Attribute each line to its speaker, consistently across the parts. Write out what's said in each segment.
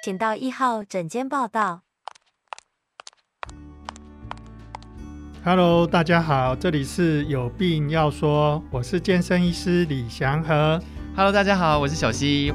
Speaker 1: 请到一号诊间报到。
Speaker 2: Hello，大家好，这里是有病要说，我是健身医师李祥和。
Speaker 3: Hello，大家好，我是小溪。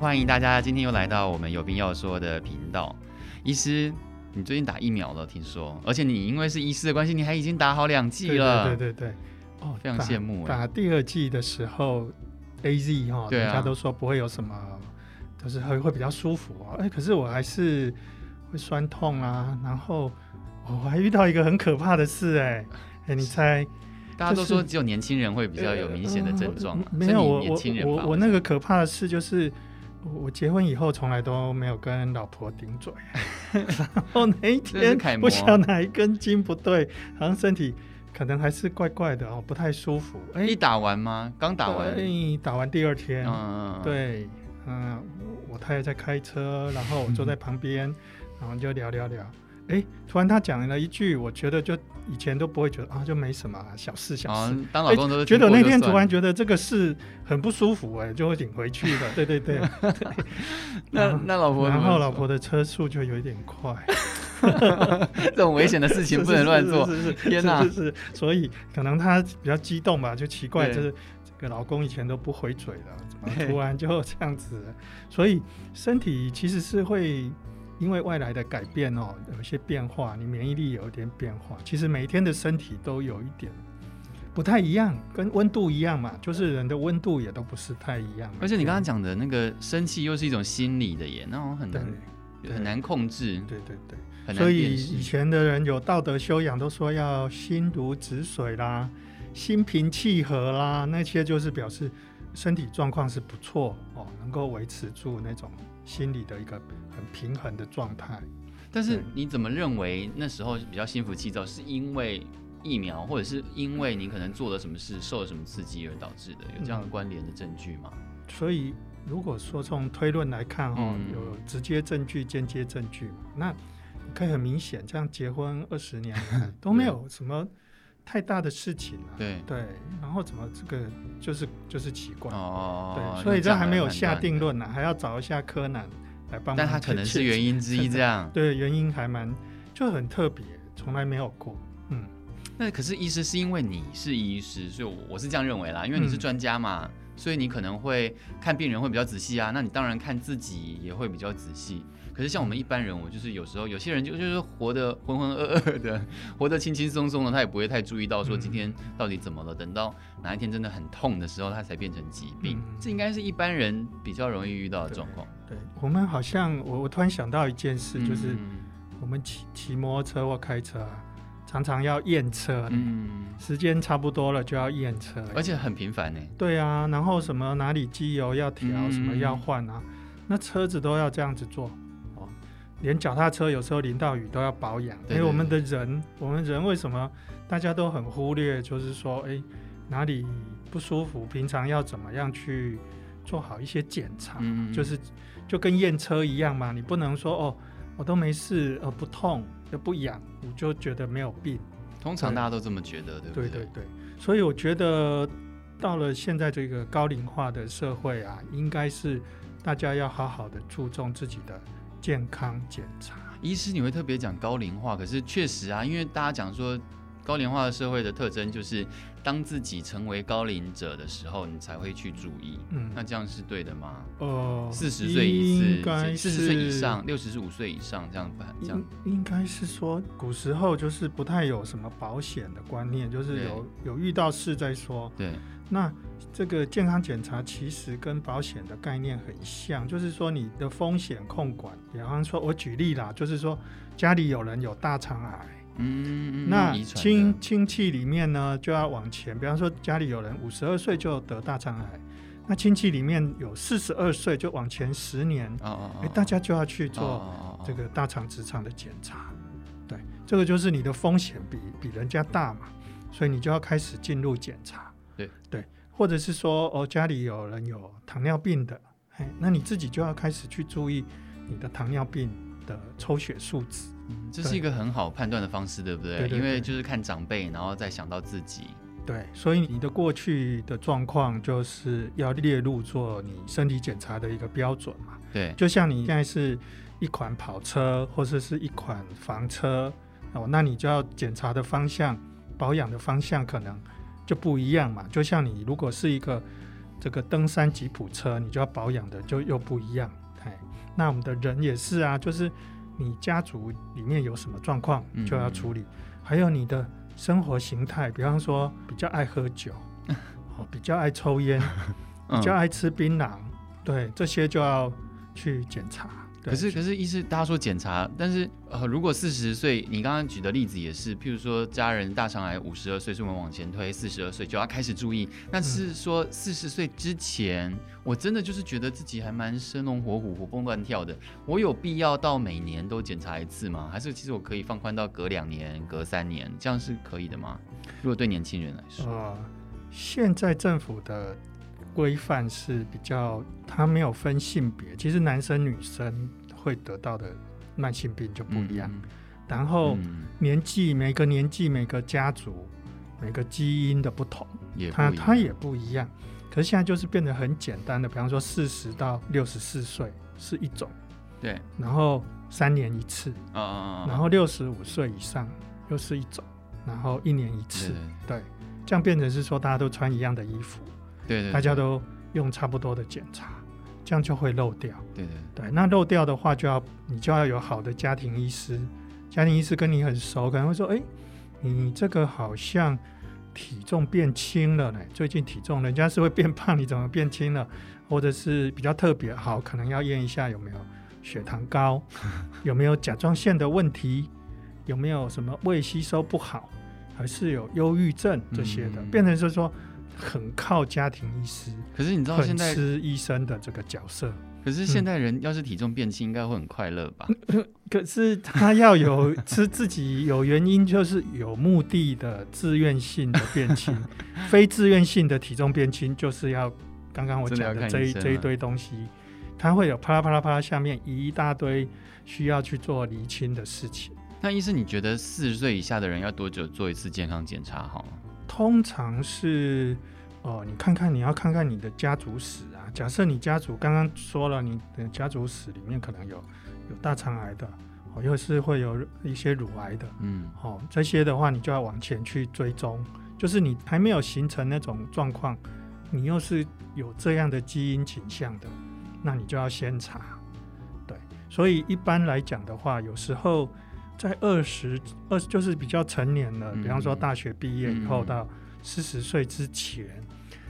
Speaker 3: 欢迎大家今天又来到我们有病要说的频道。医师，你最近打疫苗了，听说，而且你因为是医师的关系，你还已经打好两剂了。
Speaker 2: 对对对对，
Speaker 3: 哦，非常羡慕。
Speaker 2: 打第二剂的时候，AZ 哈，大家都说不会有什么。就是会会比较舒服啊，哎，可是我还是会酸痛啊，然后我还遇到一个很可怕的事，哎，哎，你猜？
Speaker 3: 大家都说只有年轻人会比较有明显的症状，
Speaker 2: 没有我我我我那个可怕的事就是，我结婚以后从来都没有跟老婆顶嘴，然后那一天不晓得哪一根筋不对，好像身体可能还是怪怪的哦，不太舒服。哎，
Speaker 3: 一打完吗？刚打完？
Speaker 2: 哎，打完第二天，嗯，对。嗯，我太太在开车，然后我坐在旁边，然后就聊聊聊。哎，突然他讲了一句，我觉得就以前都不会觉得啊，就没什么小事小事。
Speaker 3: 当老公都
Speaker 2: 觉得那天突然觉得这个事很不舒服，哎，就会顶回去了。对对对。
Speaker 3: 那那老婆，
Speaker 2: 然后老婆的车速就有一点快。
Speaker 3: 这种危险的事情不能乱做。
Speaker 2: 是是是，
Speaker 3: 天哪！
Speaker 2: 是是，所以可能他比较激动吧，就奇怪就是。个老公以前都不回嘴了，怎么突然就这样子？所以身体其实是会因为外来的改变哦，有一些变化，你免疫力有一点变化。其实每一天的身体都有一点不太一样，跟温度一样嘛，就是人的温度也都不是太一样。
Speaker 3: 而且你刚刚讲的那个生气又是一种心理的耶，那种很难很难控制。
Speaker 2: 对对对，所以以前的人有道德修养，都说要心如止水啦。心平气和啦，那些就是表示身体状况是不错哦，能够维持住那种心理的一个很平衡的状态。
Speaker 3: 但是你怎么认为那时候比较心浮气躁，是因为疫苗，或者是因为你可能做了什么事，受了什么刺激而导致的？有这样的关联的证据吗？
Speaker 2: 嗯，所以如果说从推论来看哈，嗯，有直接证据、间接证据，那可以很明显，这样结婚二十年 都没有什么。太大的事情了，
Speaker 3: 对
Speaker 2: 对，然后怎么这个就是就是奇怪哦，对，所以这还没有下定论呢，还要找一下柯南来帮忙。
Speaker 3: 但他可能是原因之一，这样
Speaker 2: 对，原因还蛮就很特别，从来没有过。嗯，
Speaker 3: 那可是医师是因为你是医师，所以我是这样认为啦，因为你是专家嘛，嗯、所以你可能会看病人会比较仔细啊，那你当然看自己也会比较仔细。可是像我们一般人，我就是有时候有些人就就是活得浑浑噩噩的，活得轻轻松松的，他也不会太注意到说今天到底怎么了。等到哪一天真的很痛的时候，他才变成疾病。嗯、这应该是一般人比较容易遇到的状况。
Speaker 2: 对，我们好像我我突然想到一件事，就是我们骑骑摩托车或开车啊，常常要验车，嗯，时间差不多了就要验车，
Speaker 3: 而且很频繁呢。
Speaker 2: 对啊，然后什么哪里机油要调，嗯、什么要换啊，那车子都要这样子做。哦连脚踏车有时候淋到雨都要保养，因为我们的人，我们人为什么大家都很忽略？就是说，哎，哪里不舒服，平常要怎么样去做好一些检查？嗯、就是就跟验车一样嘛，你不能说哦，我都没事，呃，不痛又不痒，我就觉得没有病。
Speaker 3: 通常大家都这么觉得，对不对？
Speaker 2: 对对对。所以我觉得到了现在这个高龄化的社会啊，应该是大家要好好的注重自己的。健康检查，
Speaker 3: 医师你会特别讲高龄化，可是确实啊，因为大家讲说高龄化的社会的特征就是，当自己成为高龄者的时候，你才会去注意。嗯，那这样是对的吗？呃，四十岁一次，四十岁以上，六十五岁以上这样办？这样
Speaker 2: 应该是说，古时候就是不太有什么保险的观念，就是有有遇到事再说。
Speaker 3: 对。
Speaker 2: 那这个健康检查其实跟保险的概念很像，就是说你的风险控管。比方说，我举例啦，就是说家里有人有大肠癌，嗯，那亲亲戚里面呢就要往前。比方说家里有人五十二岁就得大肠癌，那亲戚里面有四十二岁就往前十年，哦哦哦，哎，大家就要去做这个大肠直肠的检查。对，这个就是你的风险比比人家大嘛，所以你就要开始进入检查。
Speaker 3: 对
Speaker 2: 对，或者是说哦，家里有人有糖尿病的，哎，那你自己就要开始去注意你的糖尿病的抽血数值。
Speaker 3: 嗯，这是一个很好判断的方式，对不对？
Speaker 2: 对对对，
Speaker 3: 因为就是看长辈，然后再想到自己。
Speaker 2: 对，所以你的过去的状况就是要列入做你身体检查的一个标准嘛。
Speaker 3: 对，
Speaker 2: 就像你现在是一款跑车或者是一款房车哦，那你就要检查的方向、保养的方向可能就不一样嘛。就像你如果是一个这个登山吉普车，你就要保养的就又不一样。哎，那我们的人也是啊，就是你家族里面有什么状况就要处理，嗯、还有你的。生活形态，比方说比较爱喝酒，哦，比较爱抽烟，比较爱吃槟榔，对，这些就要去检查。
Speaker 3: 可是，可是，医师大家说检查，但是呃，如果四十岁，你刚刚举的例子也是，譬如说家人大肠癌五十二岁，所以我们往前推，四十二岁就要开始注意。那是说四十岁之前，嗯、我真的就是觉得自己还蛮生龙活虎、活蹦乱跳的，我有必要到每年都检查一次吗？还是其实我可以放宽到隔两年、隔三年，这样是可以的吗？如果对年轻人来说，
Speaker 2: 呃，现在政府的。规范是比较，它没有分性别，其实男生女生会得到的慢性病就不一样。嗯、然后年纪，每个年纪、每个家族、每个基因的不同，它它也不一样。可是现在就是变得很简单的，比方说四十到六十四岁是一种，
Speaker 3: 对，
Speaker 2: 然后三年一次，
Speaker 3: 啊、
Speaker 2: 然后六十五岁以上又是一种，然后一年一次，对，对，这样变成是说大家都穿一样的衣服。
Speaker 3: 对，对，
Speaker 2: 大家都用差不多的检查，这样就会漏掉。
Speaker 3: 对对对，
Speaker 2: 对，那漏掉的话，就要你就要有好的家庭医师，家庭医师跟你很熟，可能会说：“哎，你这个好像体重变轻了呢，最近体重人家是会变胖，你怎么变轻了？或者是比较特别好，可能要验一下有没有血糖高，有没有甲状腺的问题，有没有什么胃吸收不好，还是有忧郁症这些的，嗯、变成是说。”很靠家庭医师，
Speaker 3: 可是你知道现在
Speaker 2: 吃医生的这个角色，
Speaker 3: 可是现代人要是体重变轻，应该会很快乐吧？
Speaker 2: 嗯？可是他要有吃自己有原因，就是有目的的自愿性的变轻，非自愿性的体重变轻，就是要刚刚我讲的这一这一堆东西，他会有啪啦啪啦啪啦，下面一大堆需要去做厘清的事情。
Speaker 3: 那医生，你觉得四十岁以下的人要多久做一次健康检查好？
Speaker 2: 通常是，哦，你看看，你要看看你的家族史啊。假设你家族刚刚说了，你的家族史里面可能有有大肠癌的，哦，又是会有一些乳癌的，
Speaker 3: 嗯，
Speaker 2: 哦，这些的话，你就要往前去追踪。就是你还没有形成那种状况，你又是有这样的基因倾向的，那你就要先查。对，所以一般来讲的话，有时候。在二十二就是比较成年了，比方说大学毕业以后到四十岁之前，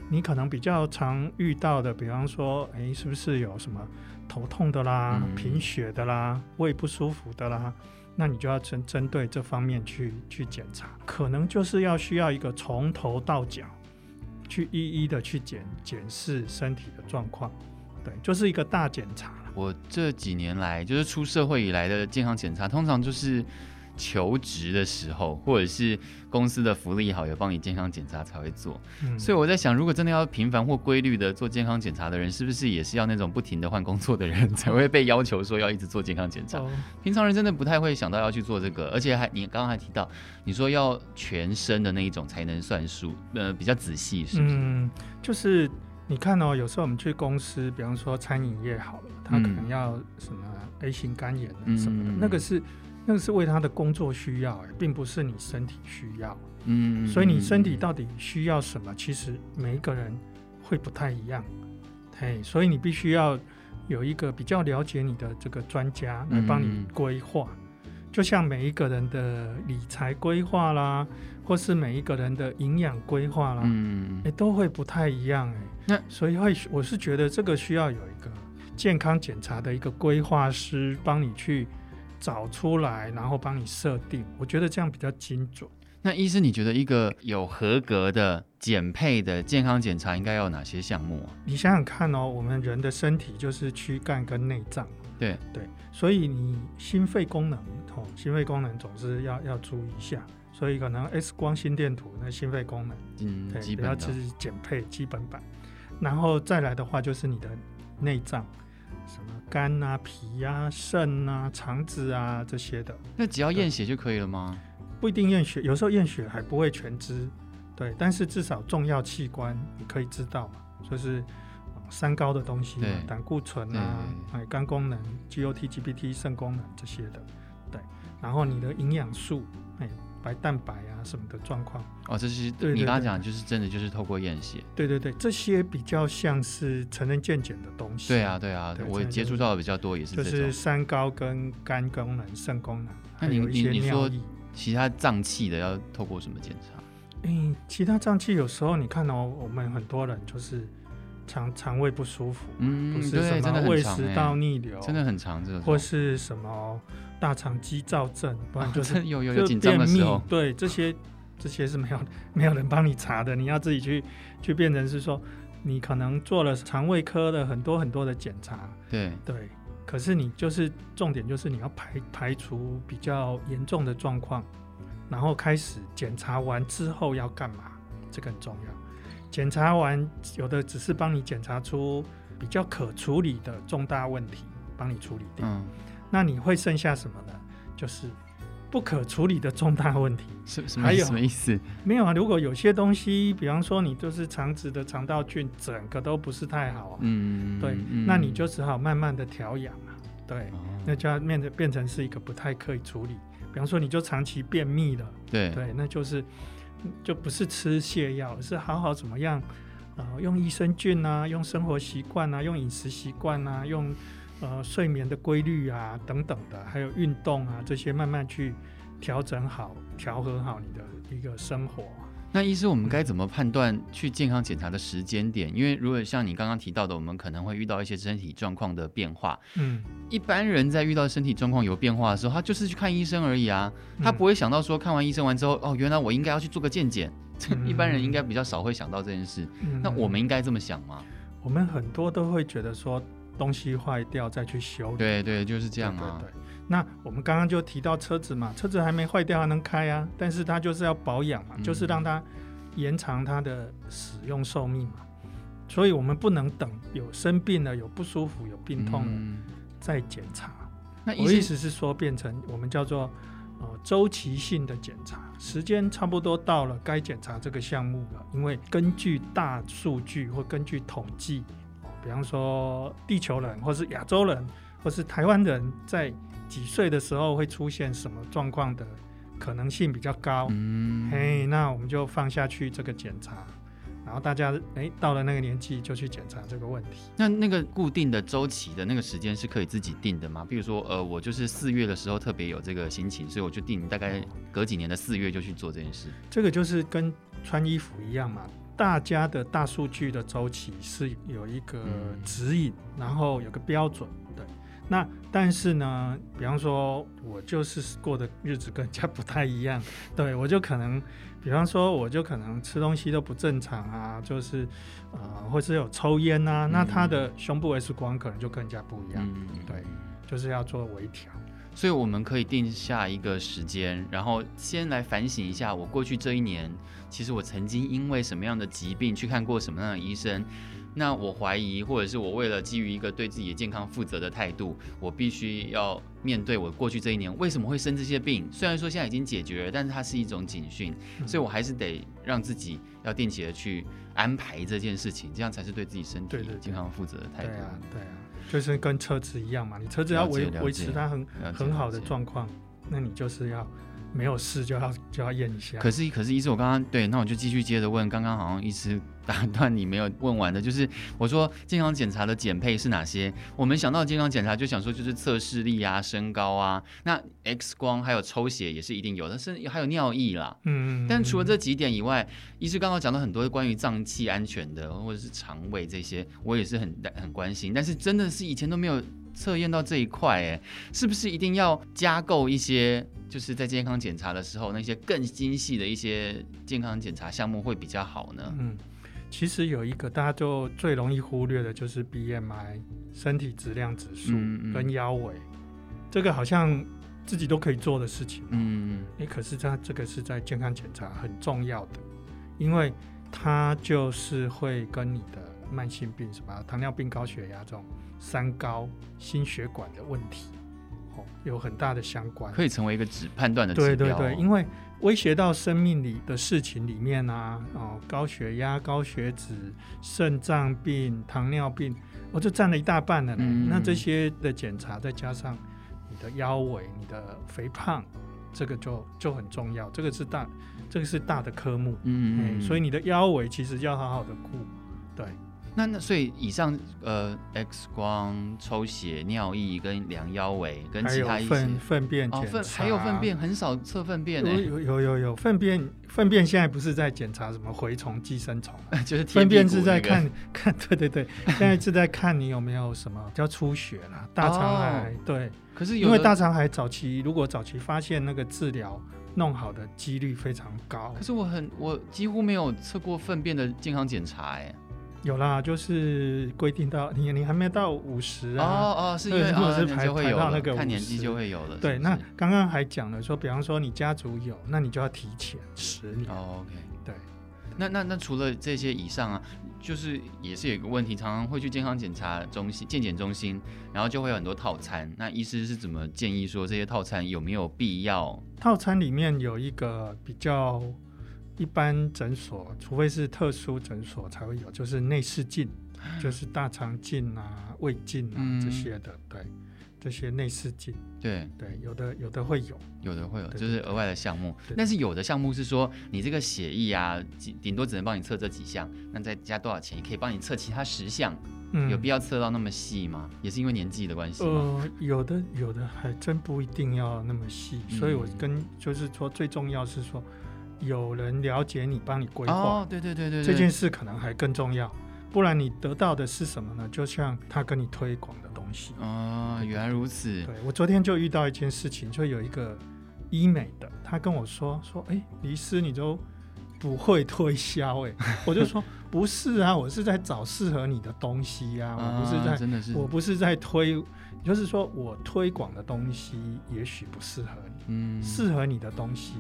Speaker 2: 你可能比较常遇到的，比方说，哎，是不是有什么头痛的啦、贫血的啦、胃不舒服的啦？那你就要针针对这方面去去检查，可能就是要需要一个从头到脚去一一的去检检视身体的状况，对，就是一个大检查。
Speaker 3: 我这几年来，就是出社会以来的健康检查，通常就是求职的时候，或者是公司的福利好，有帮你健康检查才会做。嗯、所以我在想，如果真的要频繁或规律的做健康检查的人，是不是也是要那种不停的换工作的人 才会被要求说要一直做健康检查？哦、平常人真的不太会想到要去做这个，而且还你刚刚还提到，你说要全身的那一种才能算数，呃，比较仔细，是不是？
Speaker 2: 嗯，就是。你看哦，有时候我们去公司，比方说餐饮业好了，他可能要什么 A 型肝炎什么的，嗯、那个是那个是为他的工作需要，并不是你身体需要。
Speaker 3: 嗯，
Speaker 2: 所以你身体到底需要什么，其实每一个人会不太一样。嘿，所以你必须要有一个比较了解你的这个专家来帮你规划，嗯、就像每一个人的理财规划啦。或是每一个人的营养规划啦，
Speaker 3: 嗯，
Speaker 2: 哎，都会不太一样哎。那所以会，我是觉得这个需要有一个健康检查的一个规划师帮你去找出来，然后帮你设定。我觉得这样比较精准。
Speaker 3: 那医师，你觉得一个有合格的减配的健康检查应该要有哪些项目啊？
Speaker 2: 你想想看哦，我们人的身体就是躯干跟内脏，
Speaker 3: 对
Speaker 2: 对，所以你心肺功能哦，心肺功能总是要要注意一下。所以可能 X 光心电图那心肺功能，
Speaker 3: 嗯，
Speaker 2: 对，
Speaker 3: 基本
Speaker 2: 要是减配基本版，然后再来的话就是你的内脏，什么肝啊、脾啊、肾啊、肠子啊这些的。
Speaker 3: 那只要验血就可以了吗？
Speaker 2: 不一定验血，有时候验血还不会全知，对，但是至少重要器官你可以知道嘛，就是三高的东西嘛，胆固醇啊，哎，肝功能、GOT、GPT、肾功能这些的，对，然后你的营养素，哎。白蛋白啊什么的状况
Speaker 3: 哦，这是对你刚刚讲，就是真的就是透过验血。
Speaker 2: 对对对，这些比较像是成人健检的东西。
Speaker 3: 对啊对啊，对我接触到的比较多也是。
Speaker 2: 就是三高跟肝功能、肾功能。
Speaker 3: 那你你你说其他脏器的要透过什么检查？
Speaker 2: 嗯，其他脏器有时候你看哦，我们很多人就是肠肠胃不舒服，嗯，不是什么胃食道逆流，
Speaker 3: 真的很长这个，
Speaker 2: 或是什么。大肠肌躁症，不然就是
Speaker 3: 有有有紧张的时候，
Speaker 2: 对这些这些是没有没有人帮你查的，你要自己去去变成是说，你可能做了肠胃科的很多很多的检查，
Speaker 3: 对
Speaker 2: 对，可是你就是重点就是你要排排除比较严重的状况，然后开始检查完之后要干嘛，这个很重要。检查完有的只是帮你检查出比较可处理的重大问题，帮你处理掉。嗯那你会剩下什么呢？就是不可处理的重大问题。
Speaker 3: 是什么还有？什么意思？
Speaker 2: 没有啊。如果有些东西，比方说你就是肠子的肠道菌整个都不是太好啊，嗯，对，嗯、那你就只好慢慢的调养啊。对，哦、那就要变成变成是一个不太可以处理。比方说你就长期便秘了，
Speaker 3: 对
Speaker 2: 对，那就是就不是吃泻药，是好好怎么样啊、呃？用益生菌啊，用生活习惯啊，用饮食习惯啊，用。呃，睡眠的规律啊，等等的，还有运动啊，这些慢慢去调整好、调和好你的一个生活。
Speaker 3: 那医师，我们该怎么判断去健康检查的时间点？因为如果像你刚刚提到的，我们可能会遇到一些身体状况的变化。嗯，一般人在遇到身体状况有变化的时候，他就是去看医生而已啊，他不会想到说看完医生完之后，哦，原来我应该要去做个健检。嗯、一般人应该比较少会想到这件事。嗯、那我们应该这么想吗？
Speaker 2: 我们很多都会觉得说。东西坏掉再去修，
Speaker 3: 对对，就是这样啊。
Speaker 2: 对，对，对，那我们刚刚就提到车子嘛，车子还没坏掉还能开啊，但是它就是要保养嘛，嗯、就是让它延长它的使用寿命嘛。所以我们不能等有生病了、有不舒服、有病痛了、嗯、再检查。那我意思是说，变成我们叫做呃周期性的检查，时间差不多到了该检查这个项目了，因为根据大数据或根据统计。比方说，地球人，或是亚洲人，或是台湾人，在几岁的时候会出现什么状况的可能性比较高？嗯，嘿，那我们就放下去这个检查，然后大家诶到了那个年纪就去检查这个问题。
Speaker 3: 那那个固定的周期的那个时间是可以自己定的吗？比如说，呃，我就是四月的时候特别有这个心情，所以我就定大概隔几年的四月就去做这件事。
Speaker 2: 这个就是跟穿衣服一样嘛。大家的大数据的周期是有一个指引，嗯、然后有个标准，对。那但是呢，比方说我就是过的日子跟人家不太一样，对，我就可能，比方说我就可能吃东西都不正常啊，就是呃，或是有抽烟呐、啊，嗯、那他的胸部 X 光可能就跟人家不一样，嗯、对，就是要做微调。
Speaker 3: 所以我们可以定下一个时间，然后先来反省一下我过去这一年，其实我曾经因为什么样的疾病去看过什么样的医生。那我怀疑，或者是我为了基于一个对自己的健康负责的态度，我必须要面对我过去这一年为什么会生这些病。虽然说现在已经解决了，但是它是一种警讯，所以我还是得让自己要定期的去安排这件事情，这样才是对自己身体健康负责的态度。
Speaker 2: 对啊，对啊。就是跟车子一样嘛，你车子要维维持它很很好的状况，那你就是要没有事就要就要验一下。
Speaker 3: 可是可是医师，我刚刚对，那我就继续接着问，刚刚好像医师打断 你没有问完的，就是我说健康检查的减配是哪些？我们想到健康检查就想说就是测视力啊、身高啊，那 X 光还有抽血也是一定有，但是还有尿液啦。嗯，嗯，但除了这几点以外，医师刚刚讲到很多关于脏器安全的或者是肠胃这些，我也是很很关心。但是真的是以前都没有测验到这一块，哎，是不是一定要加购一些？就是在健康检查的时候，那些更精细的一些健康检查项目会比较好呢？嗯。
Speaker 2: 其实有一个大家就最容易忽略的，就是 BMI 身体质量指数跟腰围，嗯嗯，这个好像自己都可以做的事情。嗯，哎，可是它这个是在健康检查很重要的，因为它就是会跟你的慢性病什么糖尿病、高血压这种三高、心血管的问题哦有很大的相关，
Speaker 3: 可以成为一个指判断的指标。
Speaker 2: 对对对，因为威胁到生命里的事情里面啊，哦，高血压、高血脂、肾脏病、糖尿病，我、哦、就占了一大半了呢。嗯、那这些的检查，再加上你的腰围、你的肥胖，这个就就很重要。这个是大，这个是大的科目。嗯，嗯，所以你的腰围其实要好好的顾，对。
Speaker 3: 那那所以以上呃 X 光、抽血、尿液跟量腰围跟其他一些
Speaker 2: 粪粪便检查、
Speaker 3: 哦，还有粪便很少测粪便呢？
Speaker 2: 有有有有粪便粪便现在不是在检查什么蛔虫、寄生虫，
Speaker 3: 就是
Speaker 2: 粪便是在看看对对对，现在是在看你有没有什么叫出血啦、大肠癌、哦、对。
Speaker 3: 可是
Speaker 2: 因为大肠癌早期如果早期发现那个治疗弄好的几率非常高。
Speaker 3: 可是我很我几乎没有测过粪便的健康检查哎。
Speaker 2: 有啦，就是规定到你，你还没到五十啊？
Speaker 3: 哦哦，是因为
Speaker 2: 如果是排
Speaker 3: 就会有
Speaker 2: 排到那个
Speaker 3: 看年纪就会有了。
Speaker 2: 对，
Speaker 3: 是是
Speaker 2: 那刚刚还讲了说，比方说你家族有，那你就要提前十年。
Speaker 3: 哦，OK，
Speaker 2: 对。
Speaker 3: 那那那除了这些以上啊，就是也是有一个问题，常常会去健康检查中心、健检中心，然后就会有很多套餐。那医师是怎么建议说这些套餐有没有必要？
Speaker 2: 套餐里面有一个比较。一般诊所，除非是特殊诊所才会有，就是内视镜，就是大肠镜啊、胃镜啊、嗯、这些的，对，这些内视镜，
Speaker 3: 对。
Speaker 2: 对，有的有的会有，
Speaker 3: 有的会有，
Speaker 2: 对
Speaker 3: 就是额外的项目。但是有的项目是说，你这个血液啊，顶多只能帮你测这几项，那再加多少钱，也可以帮你测其他十项，嗯、有必要测到那么细吗？也是因为年纪的关系吗？
Speaker 2: 呃，有的有的还真不一定要那么细，嗯、所以我跟就是说，最重要是说。有人了解你，帮你规划，
Speaker 3: 哦，对对对对，
Speaker 2: 这件事可能还更重要。不然你得到的是什么呢？就像他跟你推广的东西。
Speaker 3: 哦，原来如此。
Speaker 2: 对，我昨天就遇到一件事情，就有一个医美的，他跟我说说，哎，李师你都不会推销，哎，我就说不是啊，我是在找适合你的东西啊，我不是在，
Speaker 3: 真的是，
Speaker 2: 我不是在推，就是说我推广的东西也许不适合你，嗯，适合你的东西。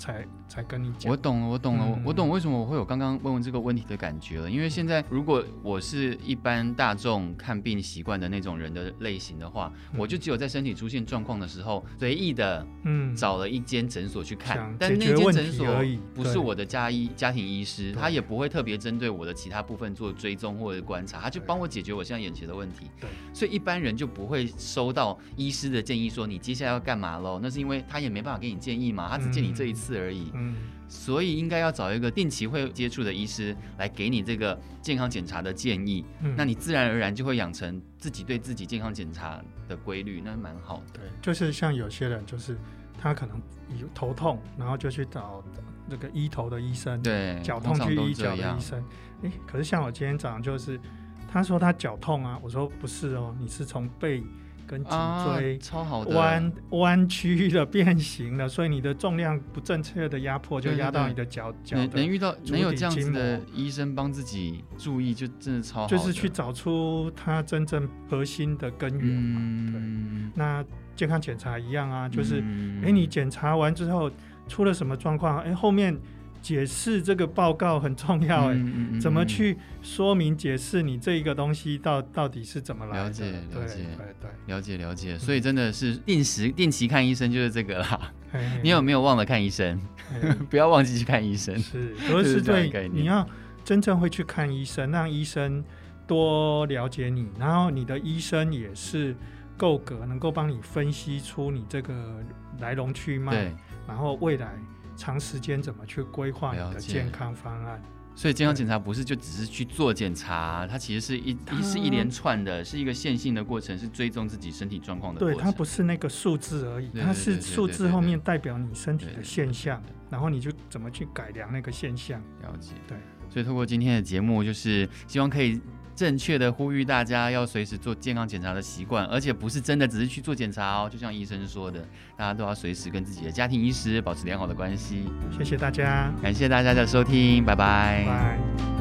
Speaker 2: 才才跟你讲，
Speaker 3: 我懂了，我懂了，嗯、我懂为什么我会有刚刚问问这个问题的感觉了。因为现在如果我是一般大众看病习惯的那种人的类型的话，嗯、我就只有在身体出现状况的时候，随意的嗯找了一间诊所去看，嗯、但那间诊所不是我的家医家庭医师，他也不会特别针对我的其他部分做追踪或者观察，他就帮我解决我现在眼前的问题。对，所以一般人就不会收到医师的建议说你接下来要干嘛喽？那是因为他也没办法给你建议嘛，他只见你这一次。而已，嗯，所以应该要找一个定期会接触的医师来给你这个健康检查的建议，嗯，那你自然而然就会养成自己对自己健康检查的规律，那蛮好的。
Speaker 2: 对，就是像有些人，就是他可能有头痛，然后就去找那个医头的医生，
Speaker 3: 对，
Speaker 2: 脚痛去医脚的医生。哎，可是像我今天早上就是，他说他脚痛啊，我说不是哦，你是从背。跟脊椎
Speaker 3: 超好的
Speaker 2: 弯弯曲的变形了，所以你的重量不正确的压迫就压到你的脚脚。
Speaker 3: 能遇到能有这样子的医生帮自己注意，就真的超好。
Speaker 2: 就是去找出它真正核心的根源嘛。对，那健康检查一样啊，就是哎，你检查完之后出了什么状况？哎，后面。解释这个报告很重要哎，嗯嗯嗯、怎么去说明解释你这一个东西到到底是怎么来的？
Speaker 3: 了解了解，对对
Speaker 2: 对，
Speaker 3: 了解了解。所以真的是定时定期看医生就是这个啦。嘿嘿，你有没有忘了看医生？不要忘记去看医生。
Speaker 2: 是，都是对。你要真正会去看医生，让医生多了解你，然后你的医生也是够格，能够帮你分析出你这个来龙去脉，然后未来。长时间怎么去规划你的健康方案？
Speaker 3: 所以健康检查不是就只是去做检查，它其实是一一是一连串的，是一个线性的过程，是追踪自己身体状况的过程。
Speaker 2: 对，它不是那个数字而已，它是数字后面代表你身体的现象，然后你就怎么去改良那个现象。
Speaker 3: 了解，
Speaker 2: 对。
Speaker 3: 所以透过今天的节目，就是希望可以。正确的呼吁大家要随时做健康检查的习惯，而且不是真的只是去做检查哦，就像医生说的，大家都要随时跟自己的家庭医师保持良好的关系。
Speaker 2: 谢谢大家，
Speaker 3: 感谢大家的收听，拜拜。
Speaker 2: 拜。